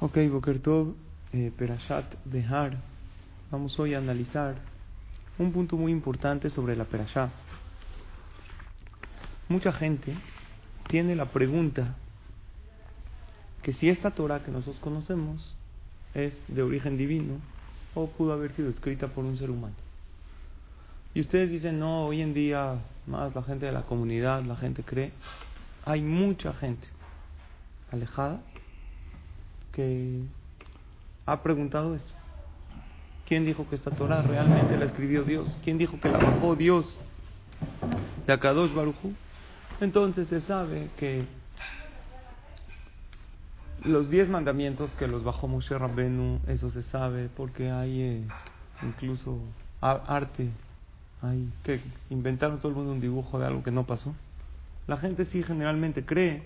Ok, Boker Tov, eh, Perashat Behar. Vamos hoy a analizar un punto muy importante sobre la Perashá. Mucha gente tiene la pregunta que si esta Torah que nosotros conocemos es de origen divino o pudo haber sido escrita por un ser humano. Y ustedes dicen, no, hoy en día más la gente de la comunidad, la gente cree, hay mucha gente alejada que ha preguntado esto. ¿Quién dijo que esta Torah realmente la escribió Dios? ¿Quién dijo que la bajó Dios de Akadosh Baruchu? Entonces se sabe que los diez mandamientos que los bajó Moshe Rabbenu, eso se sabe porque hay eh, incluso arte, hay que inventaron todo el mundo un dibujo de algo que no pasó. La gente sí generalmente cree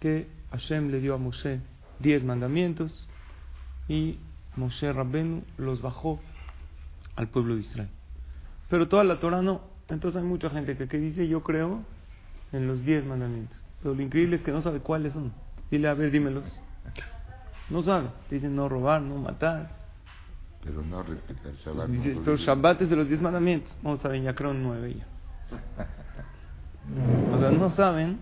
que Hashem le dio a Moshe diez mandamientos y Moshe Rabbenu los bajó al pueblo de Israel. Pero toda la Torah no. Entonces hay mucha gente que, que dice yo creo en los diez mandamientos. Pero lo increíble es que no sabe cuáles son. Dile, a ver, dímelos. No sabe. Dicen no robar, no matar. Pero no respeta el Shabbat. Dice, pero Shabbat es de los diez mandamientos. Vamos a ver, ya creo en nueve ya. O sea, no saben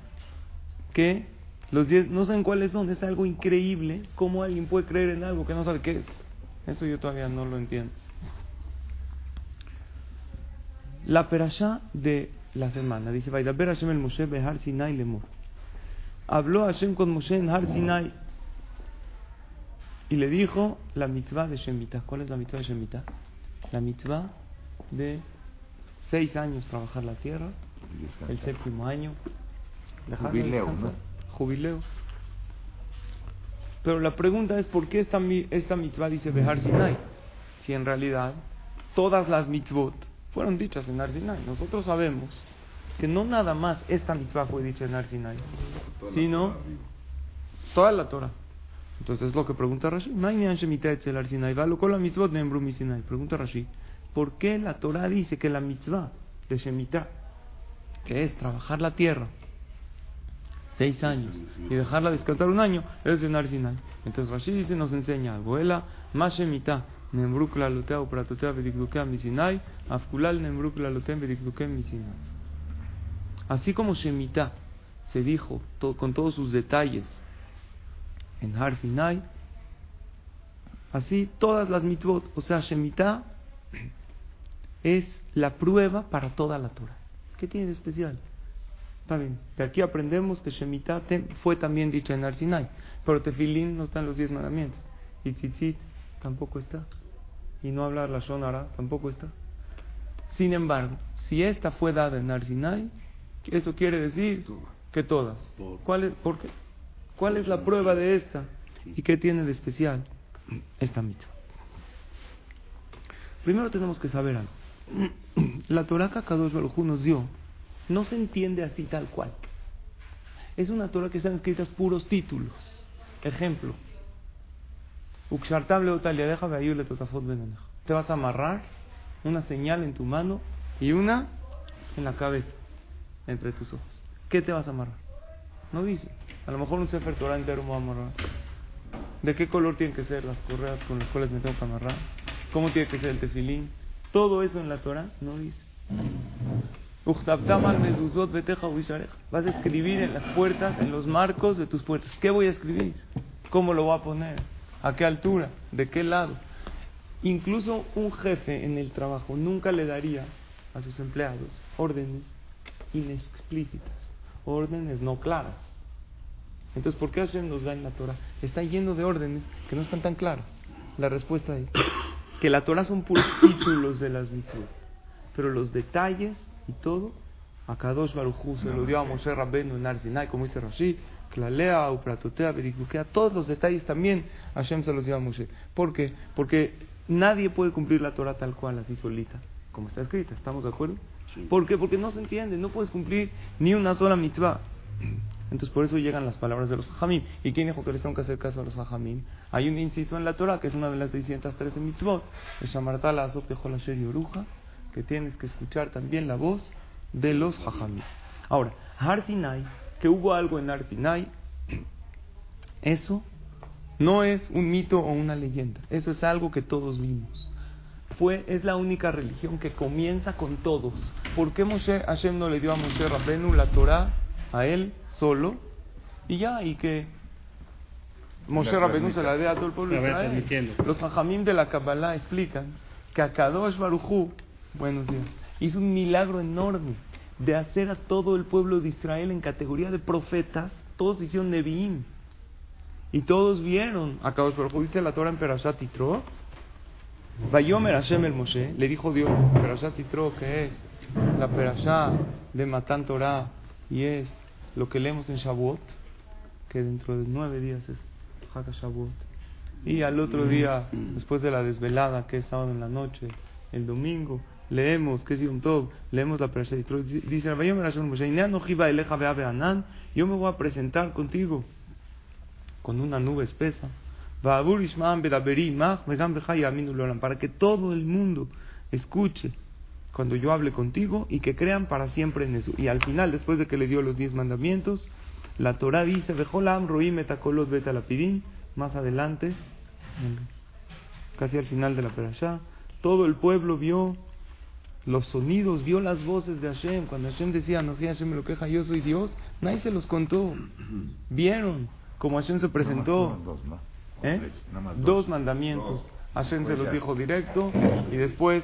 que los diez, no saben cuáles son. Es algo increíble. ¿Cómo alguien puede creer en algo que no sabe qué es? Eso yo todavía no lo entiendo. La perashá de la semana dice: Vaidaber Hashem el Moshe behar Sinai lemor. Habló Hashem con Moshe en Har Sinai y le dijo la mitzvah de Shemitah. ¿Cuál es la mitzvah de Shemitah? La mitzvah de seis años trabajar la tierra, el séptimo año dejarla Jubileo, descansar. Jubileo. Pero la pregunta es ¿por qué esta, esta mitzvah dice Behar Sinai? Si en realidad todas las mitzvot fueron dichas en Har Sinai. Nosotros sabemos que no nada más esta mitzvah fue dicha en Har Sinai, sino toda la Torah. Entonces es lo que pregunta Rashi. Pregunta Rashi. ¿Por qué la Torah dice que la mitzvah de Shemitah, que es trabajar la tierra, seis años y dejarla descansar un año es en Har Sinai. Entonces Rashi dice, nos enseña algo. Ela, más Shemitah, nembruk la lotea o pratotea vedikdukea mi Sinai, afkulal nembruk la lotea vedikdukea mi Sinai. Así como Shemitah se dijo to- con todos sus detalles en Har Sinai, así todas las mitzvot, o sea, Shemitah es la prueba para toda la Torah. ¿Qué tiene de especial? Está bien. De aquí aprendemos que Shemitah fue también dicha en Har Sinai, pero Tefilín no está en los diez mandamientos. Y Tzitzit tampoco está. Y no hablar la Shonara tampoco está. Sin embargo, si esta fue dada en Har Sinai, eso quiere decir que todas. ¿Cuál es, por qué? ¿Cuál es la prueba de esta? ¿Y qué tiene de especial esta mitzvah? Primero tenemos que saber algo. La Torah que Kadosh Baruj nos dio no se entiende así tal cual. Es una Torah que están escritas puros títulos. Ejemplo. Te vas a amarrar una señal en tu mano y una en la cabeza, entre tus ojos. ¿Qué te vas a amarrar? No dice. A lo mejor un Sefer Torah entero me va a amarrar. ¿De qué color tienen que ser las correas con las cuales me tengo que amarrar? ¿Cómo tiene que ser el tefilín? Todo eso en la Torah no dice. Vas a escribir en las puertas, en los marcos de tus puertas. ¿Qué voy a escribir? ¿Cómo lo voy a poner? ¿A qué altura? ¿De qué lado? Incluso un jefe en el trabajo nunca le daría a sus empleados órdenes inexplícitas, órdenes no claras. Entonces, ¿por qué Hashem nos da en la Torah? Está lleno de órdenes que no están tan claras. La respuesta es que la Torah son puros títulos de las mitzvot, pero los detalles y todo, a Kadosh Baruj Hu se lo dio a Moshe Rabbeinu en Ar Sinai, como dice Rashi, Clalea, Upratotea, Berikukea, todos los detalles también Hashem se los dio a Moshe. ¿Por qué? Porque nadie puede cumplir la Torah tal cual, así solita, como está escrita. ¿Estamos de acuerdo? ¿Por qué? Porque no se entiende, no puedes cumplir ni una sola mitzvah. Entonces por eso llegan las palabras de los hajamim. ¿Y quién dijo que les tengo que hacer caso a los hajamim? Hay un inciso en la Torah que es una de las 613 mitzvot. Es Shamartala Azot de Oruja, que tienes que escuchar también la voz de los hajamim. Ahora, Har Sinai, que hubo algo en Har Sinai, eso no es un mito o una leyenda. Eso es algo que todos vimos. Fue, es la única religión que comienza con todos. ¿Por qué Moshe, Hashem no le dio a Moshe Rabbenu la Torah a él solo? Y ya, y que Moshe Rabbenu se la dé a todo el pueblo de Israel. Los hajamim de la Kabbalah explican que Akadosh Barujú, buenos días, hizo un milagro enorme de hacer a todo el pueblo de Israel en categoría de profetas. Todos hicieron Nevi'im. Y todos vieron, acá pero dice la Torah en Perashat Yitro, Vayomer Hashem el Moshe, le dijo Dios, Perashat Yitro, que es la Perashá de Matan Torah, y es lo que leemos en Shavuot, que dentro de nueve días es Haka Shavuot. Y al otro día, después de la desvelada, que es sábado en la noche, el domingo, leemos, que es Yom Tov, leemos la Perashá Yitro, dice, yo me voy a presentar contigo con una nube espesa. Para que todo el mundo escuche cuando yo hable contigo y que crean para siempre en eso. Y al final, después de que le dio los diez mandamientos, la Torah dice, más adelante, casi al final de la perashá, todo el pueblo vio los sonidos, vio las voces de Hashem. Cuando Hashem decía, no, Hashem me lo queja, yo soy Dios, nadie se los contó. Vieron como Hashem se presentó, ¿eh? dos mandamientos. Hashem se los dijo directo y después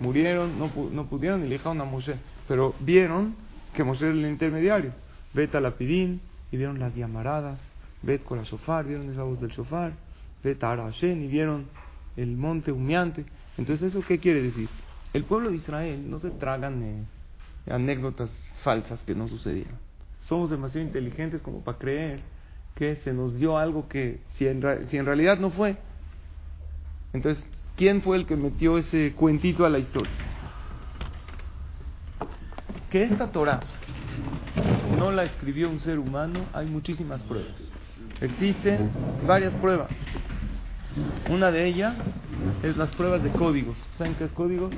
murieron, no, no pudieron dijeron a Moshe. Pero vieron que Moshe era el intermediario. Vete a la Pidín y vieron las llamaradas. Vete con la shofar, vieron esa voz del shofar. Vete a Hashem y vieron el monte humeante. Entonces, ¿eso qué quiere decir? El pueblo de Israel no se tragan anécdotas falsas que no sucedieron. Somos demasiado inteligentes como para creer que se nos dio algo que si en, si en realidad no fue. Entonces, ¿quién fue el que metió ese cuentito a la historia? Que esta Torah no la escribió un ser humano, hay muchísimas pruebas. Existen varias pruebas. Una de ellas es las pruebas de códigos. ¿Saben qué es código?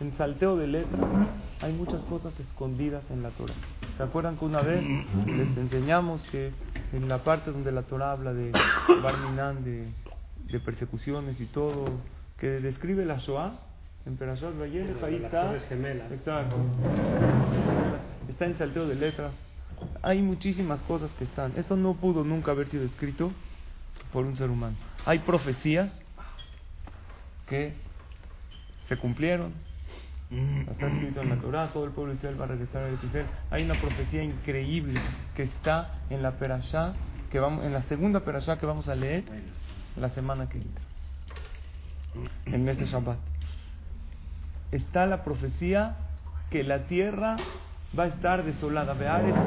En salteo de letras hay muchas cosas escondidas en la Torah. ¿Se acuerdan que una vez les enseñamos que en la parte donde la Torah habla de Barminan, de, de persecuciones y todo, que describe la Shoah, en Perashat Vayeles, ahí está. Exacto. Está en salteo de letras. Hay muchísimas cosas que están. Esto no pudo nunca haber sido escrito por un ser humano. Hay profecías que se cumplieron, Está escrito en la Torah, todo el pueblo de Israel va a regresar a Israel. Hay una profecía increíble que está en la perashá, que vamos, en la segunda perashá que vamos a leer la semana que entra, el mes de Shabbat. Está la profecía que la tierra va a estar desolada.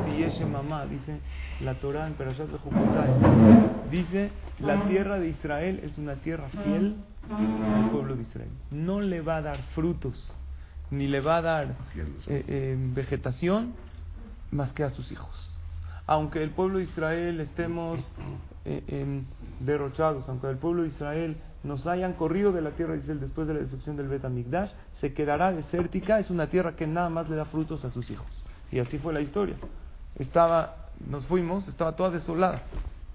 y mamá, dice la Torah en Perashat de Dice, la tierra de Israel es una tierra fiel al pueblo de Israel. No le va a dar frutos ni le va a dar eh, eh, vegetación más que a sus hijos. Aunque el pueblo de Israel estemos eh, derrochados, aunque el pueblo de Israel nos hayan corrido de la tierra de Israel después de la destrucción del Betamigdash, se quedará desértica, es una tierra que nada más le da frutos a sus hijos. Y así fue la historia. Estaba, nos fuimos, estaba toda desolada.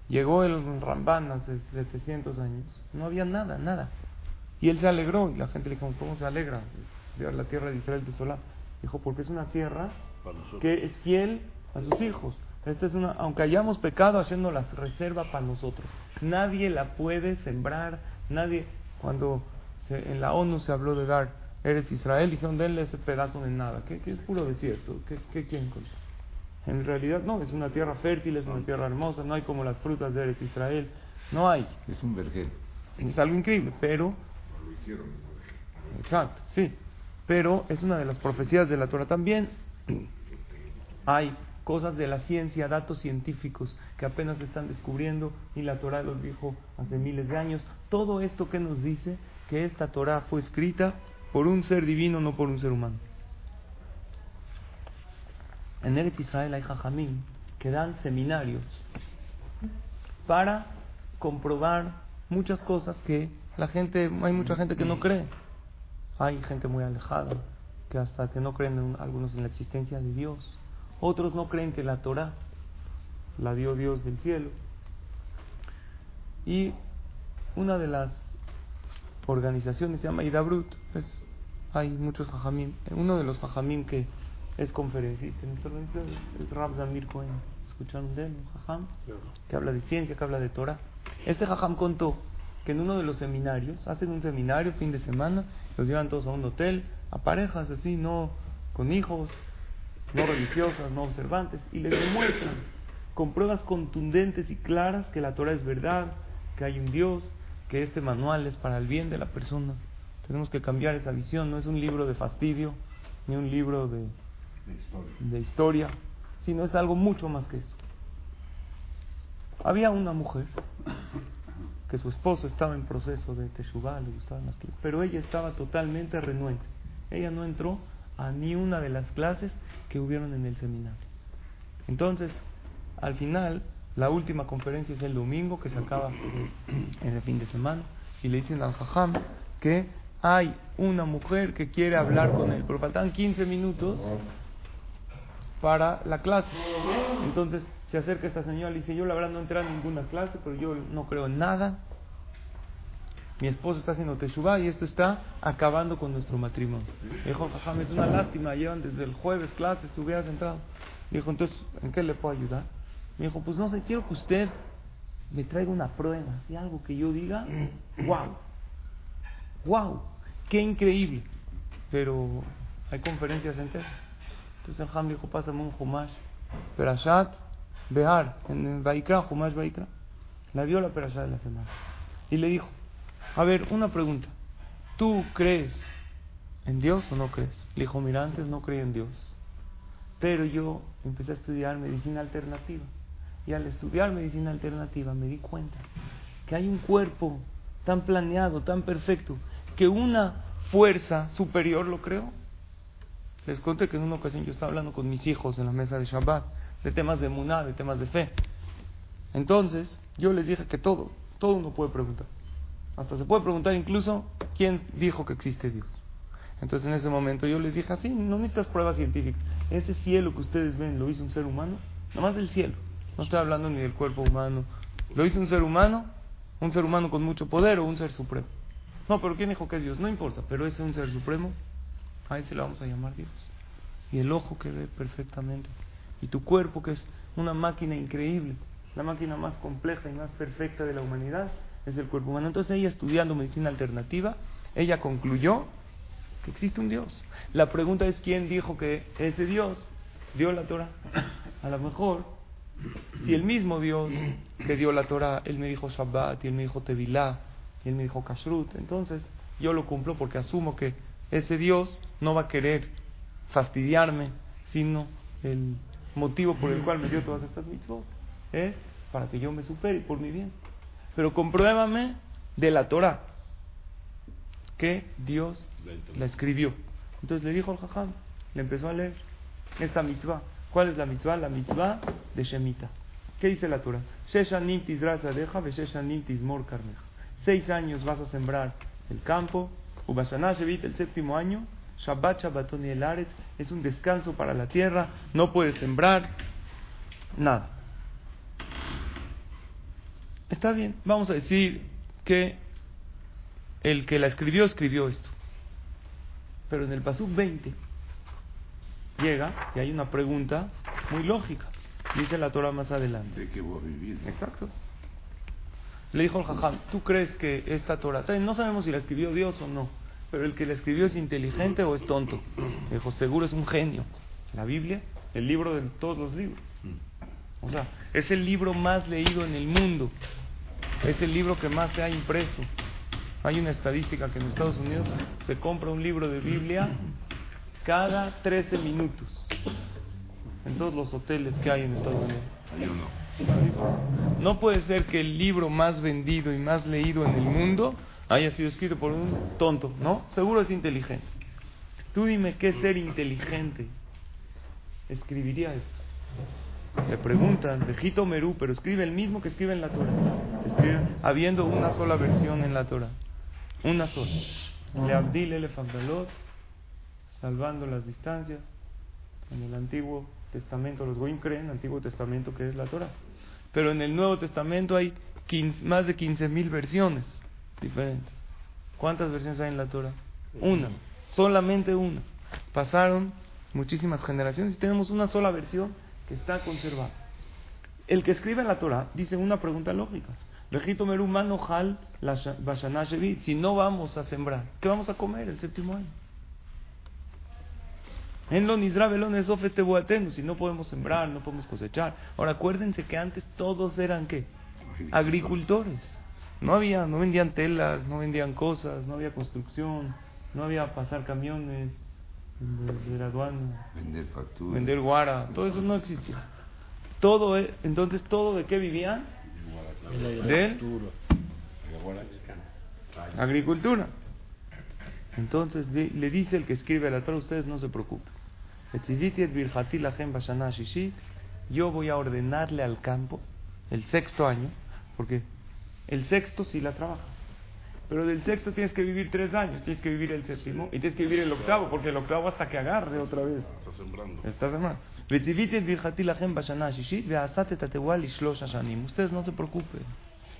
Llegó el Ramban hace 700 años, no había nada, nada. Y él se alegró, y la gente le dijo, ¿cómo se alegra? la tierra de Israel desolada. Dijo, porque es una tierra que es fiel a sus hijos. Esta es una, aunque hayamos pecado, haciendo las reserva para nosotros. Nadie la puede sembrar, nadie, cuando en la ONU se habló de dar Eres Israel, dijeron, denle ese pedazo de nada, que, es puro desierto, ¿qué, qué quieren contar? En realidad no, es una tierra fértil, es una tierra hermosa, no hay como las frutas de Eres Israel, no hay. Es un vergel. Es algo increíble, pero... lo hicieron. Exacto, sí pero es una de las profecías de la Torah también. Hay cosas de la ciencia, datos científicos que apenas están descubriendo y la Torah los dijo hace miles de años. Todo esto que nos dice que esta Torah fue escrita por un ser divino, no por un ser humano. En Eretz Israel hay jajamim que dan seminarios para comprobar muchas cosas que la gente, hay mucha gente que no cree. Hay gente muy alejada que hasta que no creen algunos en la existencia de Dios. Otros no creen que la Torah la dio Dios del cielo. Y una de las organizaciones se llama Idabrut. Es, hay muchos jajamim. Uno de los jajamim que es conferencista en esta organización es Rab Zamir Cohen. ¿Escucharon de él? Un jajam que habla de ciencia, que habla de Torah. Este jajam contó que en uno de los seminarios, hacen un seminario fin de semana, los llevan todos a un hotel, a parejas así, no con hijos, no religiosas, no observantes, y les demuestran con pruebas contundentes y claras que la Torah es verdad, que hay un Dios, que este manual es para el bien de la persona. Tenemos que cambiar esa visión, no es un libro de fastidio, ni un libro de, de historia, sino es algo mucho más que eso. Había una mujer que su esposo estaba en proceso de teshuvah, le gustaban las clases, pero ella estaba totalmente renuente. Ella no entró a ni una de las clases que hubieron en el seminario. Entonces, al final, la última conferencia es el domingo, que se acaba en el fin de semana, y le dicen al jajam que hay una mujer que quiere hablar con él, pero faltan 15 minutos para la clase. Entonces se acerca esta señora y dice, yo la verdad no entré a ninguna clase, pero yo no creo en nada. Mi esposo está haciendo teshuvah y esto está acabando con nuestro matrimonio. dijo, jajam, es una lástima, llevan desde el jueves clases, hubieras entrado. dijo, entonces, ¿en qué le puedo ayudar? Me dijo, pues no sé, quiero que usted me traiga una prueba, y algo que yo diga, wow, wow, qué increíble. Pero hay conferencias enteras. Entonces Ham dijo, pásame un Humash, Perashat, Behar, en Baikra, Humash Baikra. La vio la Perashat de la semana. Y le dijo, a ver, una pregunta. ¿Tú crees en Dios o no crees? Le dijo, mira, antes no creía en Dios. Pero yo empecé a estudiar medicina alternativa. Y al estudiar medicina alternativa me di cuenta que hay un cuerpo tan planeado, tan perfecto, que una fuerza superior lo creó. Les conté que en una ocasión yo estaba hablando con mis hijos en la mesa de Shabbat de temas de muná, de temas de fe. Entonces, yo les dije que todo, todo uno puede preguntar. Hasta se puede preguntar incluso quién dijo que existe Dios. Entonces en ese momento yo les dije así, no necesitas pruebas científicas. Ese cielo que ustedes ven lo hizo un ser humano, nada más del cielo. No estoy hablando ni del cuerpo humano. Lo hizo un ser humano, un ser humano con mucho poder o un ser supremo. No, pero ¿quién dijo que es Dios? No importa, pero ese es un ser supremo, a ese le vamos a llamar Dios. Y el ojo que ve perfectamente. Y tu cuerpo que es una máquina increíble, la máquina más compleja y más perfecta de la humanidad, es el cuerpo humano. Entonces ella estudiando medicina alternativa, ella concluyó que existe un Dios. La pregunta es quién dijo que ese Dios dio la Torah. A lo mejor, si el mismo Dios que dio la Torah, él me dijo Shabbat, y él me dijo Tevilá, y él me dijo Kashrut, entonces yo lo cumplo porque asumo que ese Dios no va a querer fastidiarme, sino el motivo por el cual me dio todas estas mitzvot es para que yo me supere por mi bien. Pero compruébame de la Torah que Dios la escribió. Entonces le dijo al jajam, le empezó a leer esta mitzvah. ¿Cuál es la mitzvah? La mitzvah de Shemita. ¿Qué dice la Torah? Seis años vas a sembrar el campo. el séptimo año. Shabbat Shabbaton y el Aretz es un descanso para la tierra. No puedes sembrar nada. Está bien, vamos a decir que el que la escribió escribió esto. Pero en el Pasuk 20 llega y hay una pregunta muy lógica. Dice la Torah más adelante. ¿De qué voy a vivir? Exacto. Le dijo el Jajam, ¿tú crees que esta Torah, no sabemos si la escribió Dios o no, pero el que la escribió es inteligente o es tonto? Le dijo, seguro es un genio. La Biblia, el libro de todos los libros. O sea, es el libro más leído en el mundo. Es el libro que más se ha impreso. Hay una estadística que en Estados Unidos se compra un libro de Biblia cada 13 minutos. en todos los hoteles que hay en Estados Unidos. Hay uno. No puede ser que el libro más vendido y más leído en el mundo haya sido escrito por un tonto, ¿no? Seguro es inteligente. Tú dime qué ser inteligente escribiría esto. Le preguntan, Vejito Merú, pero escribe el mismo que escribe en la Torah. Escribe habiendo una sola versión en la Torah. Una sola. Le Abdil salvando las distancias. En el Antiguo Testamento, los Goim creen, el Antiguo Testamento que es la Torah. Pero en el Nuevo Testamento hay 15 más de 15.000 versiones diferentes. ¿Cuántas versiones hay en la Torah? Una, solamente una. Pasaron muchísimas generaciones y tenemos una sola versión que está conservada. El que escribe la Torah dice una pregunta lógica. Manojal Si no vamos a sembrar, ¿qué vamos a comer el séptimo año? En lo Si no podemos sembrar, no podemos cosechar. Ahora acuérdense que antes todos eran qué? Agricultores. No había, no vendían telas, no vendían cosas, no había construcción, no había pasar camiones de, la aduana, Vender facturas. vender guara, todo eso no existía. Todo, e- entonces todo de qué vivían? De agricultura. Entonces le le dice el que escribe la Torah, ustedes no se preocupen. Yo voy a ordenarle al campo el sexto año, porque el sexto sí la trabaja. Pero del sexto tienes que vivir tres años, tienes que vivir el séptimo y tienes que vivir el octavo, porque el octavo hasta que agarre otra vez. Está sembrando. Está sembrando. Ustedes no se preocupen.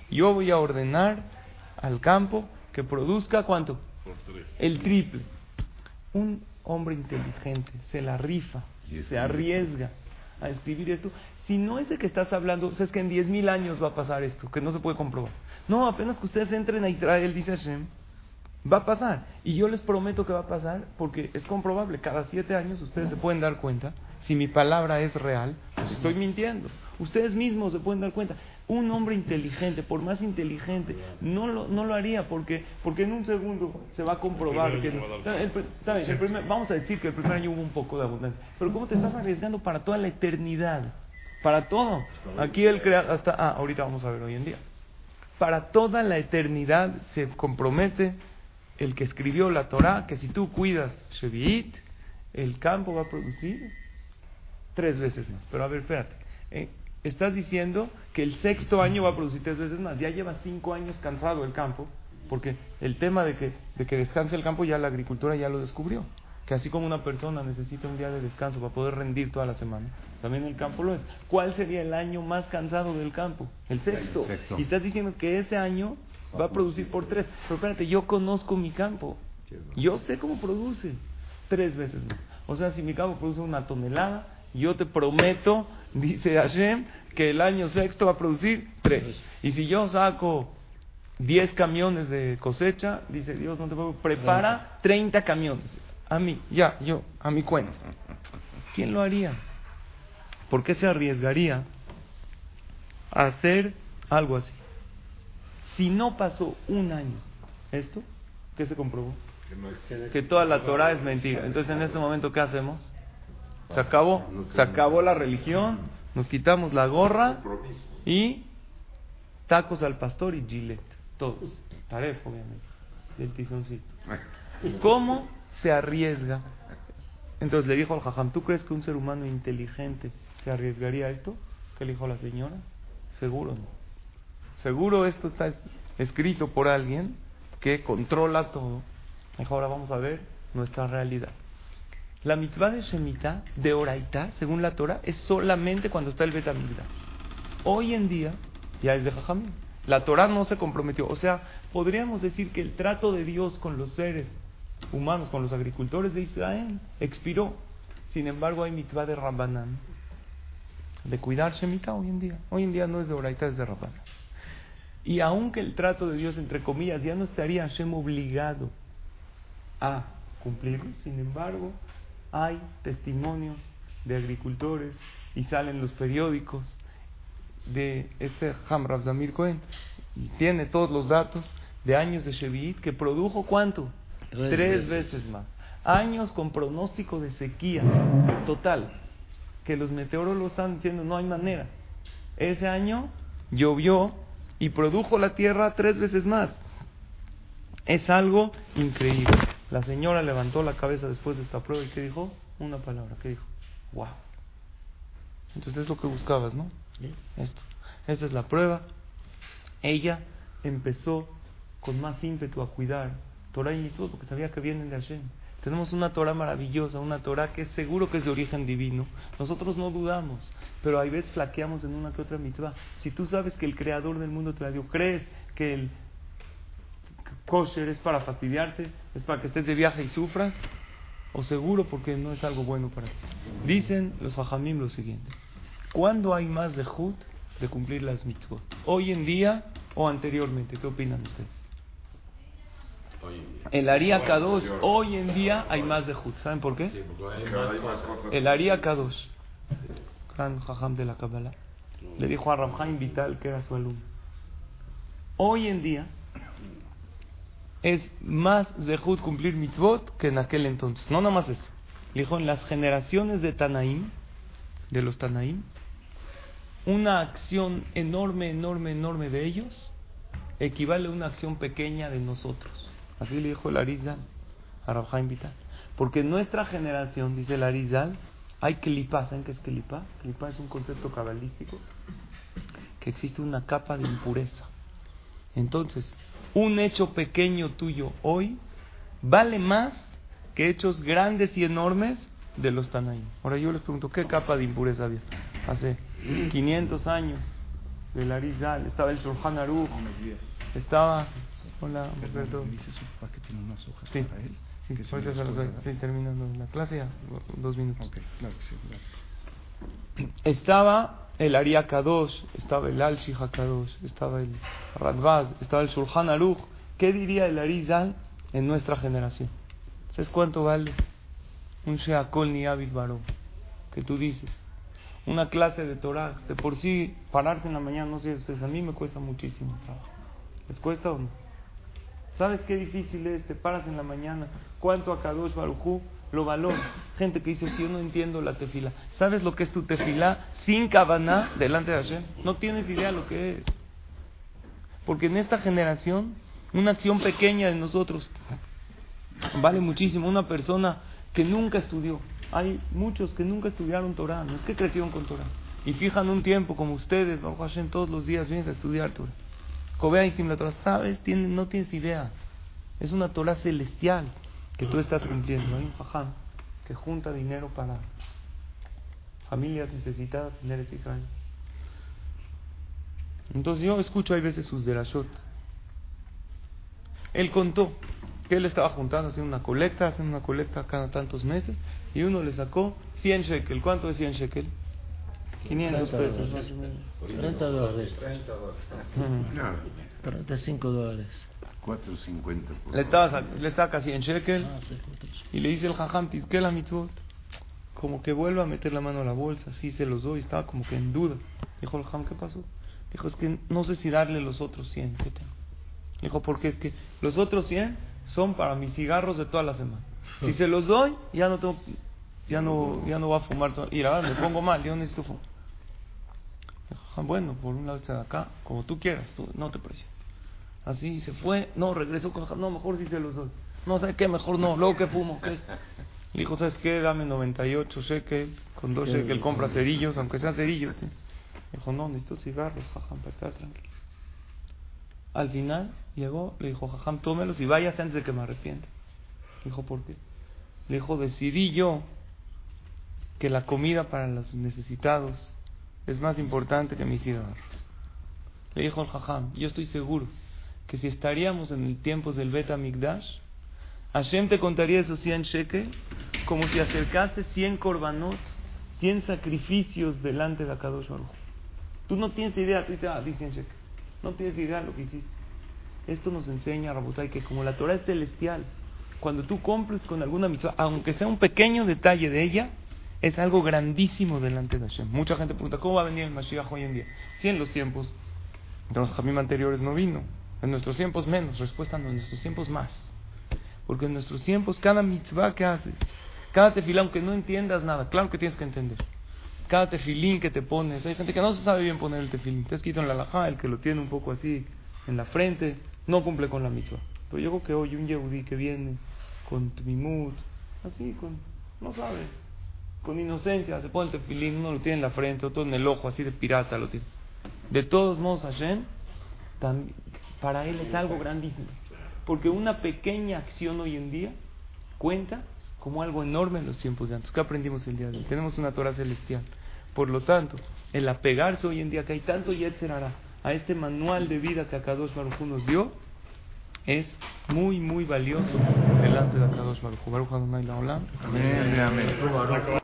Yo voy a ordenar al campo que produzca cuánto? Por tres. El triple. Un hombre inteligente se la rifa, se arriesga a escribir esto. Si no es el que estás hablando, o sea, es que en 10.000 años va a pasar esto, que no se puede comprobar. No, apenas que ustedes entren a Israel, dice Hashem, va a pasar. Y yo les prometo que va a pasar porque es comprobable. Cada siete años ustedes se pueden dar cuenta si mi palabra es real o si estoy mintiendo. Ustedes mismos se pueden dar cuenta. Un hombre inteligente, por más inteligente, no lo, no lo haría porque, porque en un segundo se va a comprobar que... no. El el primer- vamos a decir que el primer año hubo un poco de abundancia. Pero ¿cómo te estás arriesgando para toda la eternidad? Para todo. Aquí el crea hasta... Ah, ahorita vamos a ver hoy en día. Para toda la eternidad se compromete el que escribió la Torah que si tú cuidas Shevi'it, el campo va a producir tres veces más. Pero a ver, espérate. Eh, estás diciendo que el sexto año va a producir tres veces más. Ya lleva cinco años cansado el campo, porque el tema de que, de que descanse el campo ya la agricultura ya lo descubrió. Que así como una persona necesita un día de descanso para poder rendir toda la semana, también el campo lo es. ¿Cuál sería el año más cansado del campo? El sexto. El sexto. Y estás diciendo que ese año va a producir por tres. Pero espérate, yo conozco mi campo. Yo sé cómo produce. Tres veces más. O sea, si mi campo produce una tonelada, yo te prometo, dice Hashem, que el año sexto va a producir tres. Y si yo saco 10 camiones de cosecha, dice Dios, no te puedo, prepara 30 camiones. A mí, ya, yo, a mi cuenta. ¿Quién lo haría? ¿Por qué se arriesgaría a hacer algo así? Si no pasó un año, ¿esto? ¿Qué se comprobó? Que toda la Torah es mentira. Entonces, en este momento, ¿qué hacemos? Se acabó, se acabó la religión, nos quitamos la gorra y tacos al pastor y gilet, todos. Taref, obviamente, del tizoncito. ¿Cómo se arriesga? Entonces le dijo al jajam, ¿tú crees que un ser humano inteligente se arriesgaría a esto? ¿Qué le dijo la señora? Seguro no. Seguro esto está es- escrito por alguien que controla todo. Dijo, ahora vamos a ver nuestra realidad. La mitzvah de Shemitah, de Oraitá, según la Torah, es solamente cuando está el Betamigdash. Hoy en día ya es de Jajamín. La Torah no se comprometió. O sea, podríamos decir que el trato de Dios con los seres humanos, con los agricultores de Israel, expiró. Sin embargo, hay mitzvah de Rabbanán, de cuidar Shemitah hoy en día. Hoy en día no es de Oraitá, es de Rabbanán. Y aunque el trato de Dios, entre comillas, ya no estaría Hashem obligado a cumplirlo, sin embargo, hay testimonios de agricultores y salen los periódicos de este Hamrav Zamir Cohen y tiene todos los datos de años de Shevi'it que produjo cuánto? Tres Tres veces. veces más. Años con pronóstico de sequía total. que los meteorólogos están diciendo no hay manera. Ese año llovió y produjo la tierra tres veces más. Es algo increíble. La señora levantó la cabeza después de esta prueba y ¿qué dijo? Una palabra, ¿qué dijo? ¡Wow! Entonces es lo que buscabas, ¿no? Esto. Esta es la prueba. Ella empezó con más ímpetu a cuidar Torah y todo porque sabía que vienen de Hashem. Tenemos una Torah maravillosa, una Torah que es seguro que es de origen divino. Nosotros no dudamos, pero a veces flaqueamos en una que otra mitzvah. Si tú sabes que el creador del mundo te la dio, crees que el kosher es para fastidiarte, es para que estés de viaje y sufras, o seguro porque no es algo bueno para ti. Dicen los hajamim lo siguiente: ¿Cuándo hay más de de cumplir las mitzvot? ¿Hoy en día o anteriormente? ¿Qué opinan ustedes? El Aria Kadosh, hoy en día hay más de Jud. ¿Saben por qué? El Aria Kadosh, gran jajam de la Kabbalah, le dijo a Ramjaim Vital, que era su alumno. Hoy en día es más Zehut cumplir mitzvot que en aquel entonces. No nada más eso. Le dijo, en las generaciones de Tanaim, de los Tanaim, una acción enorme, enorme, enorme de ellos equivale a una acción pequeña de nosotros. Así le dijo el Arizal a Rabjaim Vital. Porque en nuestra generación, dice el Arizal, hay clipa. ¿Saben qué es clipa? Clipa es un concepto cabalístico que existe una capa de impureza. Entonces, un hecho pequeño tuyo hoy vale más que hechos grandes y enormes de los Tanaim. Ahora yo les pregunto, ¿qué capa de impureza había? Hace 500 años del Arizal, estaba el Shulchan Aruch, estaba... Hola, Alberto. Dice su papá que tiene unas hojas Sí, para él. sí, que ahorita las se los doy. Sí, terminando la clase ya, dos minutos. Ok, claro que sí, gracias. Estaba el Aria Kadosh, estaba el Al Kadosh, estaba el Radbaz, estaba el Shulchan Aruch. ¿Qué diría el Arizal en nuestra generación? ¿Sabes cuánto vale un Sheakol ni Abid Baró? Que tú dices. Una clase de Torah, de por sí, pararte en la mañana, no sé ustedes, a mí me cuesta muchísimo trabajo. ¿Les cuesta o no? ¿Sabes qué difícil es? Te paras en la mañana. ¿Cuánto a Kadosh Barujú lo valora? Gente que dice yo no entiendo la tefila. ¿Sabes lo que es tu tefila sin cabana delante de Hashem? No tienes idea lo que es. Porque en esta generación, una acción pequeña de nosotros vale muchísimo. Una persona que nunca estudió. Hay muchos que nunca estudiaron Torah, no es que crecieron con Torah. Y fijan un tiempo como ustedes, Baruch Hashem, todos los días vienes a estudiar Torah. La Torah, sabes, no tienes idea. Es una Torah celestial que tú estás cumpliendo. Hay un jajam que junta dinero para familias necesitadas en Eretz Israel. Entonces yo escucho hay veces sus derashot. Él contó que él estaba juntando, haciendo una colecta, haciendo una colecta cada tantos meses, y uno le sacó 100 shekel. ¿Cuánto es 100 shekel? 500 pesos más o menos. 30 dólares. No, 35 dólares. 4.50 por Le, le saca 100 shekel Ah, y le dice el jajam, ¿qué la mitzvot? Como que vuelve a meter la mano a la bolsa, sí se los doy, estaba como que en duda. Dijo el jajam, ¿qué pasó? Dijo, es que no sé si darle los otros 100 que tengo. Dijo, porque es que los otros 100 son para mis cigarros de toda la semana. Si se los doy, ya no tengo, ya no, ya no voy a fumar. Y la verdad, me pongo mal, yo necesito fumar. "Ah, bueno, por un lado está acá, como tú quieras, tú, no te presiones. Así se fue, no, regresó con no, mejor sí se los doy. No sé qué, mejor no, luego que fumo, ¿qué es? Le dijo, ¿sabes qué? Dame 98 shekel, con 2 shekel compra cerillos, aunque sean cerillos. ¿sí? Dijo, no, necesito cigarros, jajam, para estar tranquilo. Al final llegó, le dijo, jajam, tómelos y váyase antes de que me arrepienta. Dijo, ¿por qué? Le dijo, decidí yo que la comida para los necesitados es más importante que mis cigarros. Le dijo el jajam, yo estoy seguro que si estaríamos en el tiempos del Bet Migdash, Hashem te contaría esos 100 shekel como si acercaste 100 korbanot, 100 sacrificios delante de Akadosh Baruj. Tú no tienes idea, tú dices, ah, di 100 shekel. No tienes idea de lo que hiciste. Esto nos enseña, Rabotai, que como la Torah es celestial, cuando tú cumples con alguna mitzvah, aunque sea un pequeño detalle de ella, es algo grandísimo delante de Hashem. Mucha gente pregunta, ¿cómo va a venir el Mashiach hoy en día? Si en los tiempos de los Jamim anteriores no vino, en nuestros tiempos menos, respuesta no, en nuestros tiempos más. Porque en nuestros tiempos, cada mitzvah que haces, cada tefilá, aunque no entiendas nada, claro que tienes que entender. cada tefilín que te pones. Hay gente que no se sabe bien poner el tefilín. Te has escrito en la alajá, el que lo tiene un poco así en la frente, no cumple con la mitzvah. Pero yo creo que hoy un yehudí que viene con tmimut, así, con, no sabe, con inocencia, se pone el tefilín, uno lo tiene en la frente, otro en el ojo, así de pirata lo tiene. De todos modos, Hashem, para él es algo grandísimo. Porque una pequeña acción hoy en día cuenta como algo enorme en los tiempos de antes. ¿Qué aprendimos el día de hoy? Tenemos una Torah celestial. Por lo tanto, el apegarse hoy en día, que hay tanto Yetzer Hara, a este manual de vida que Akadosh Baruj nos dio, es muy, muy valioso delante de Akadosh Baruj. Baruch Adonai Laolam. Amén, amén.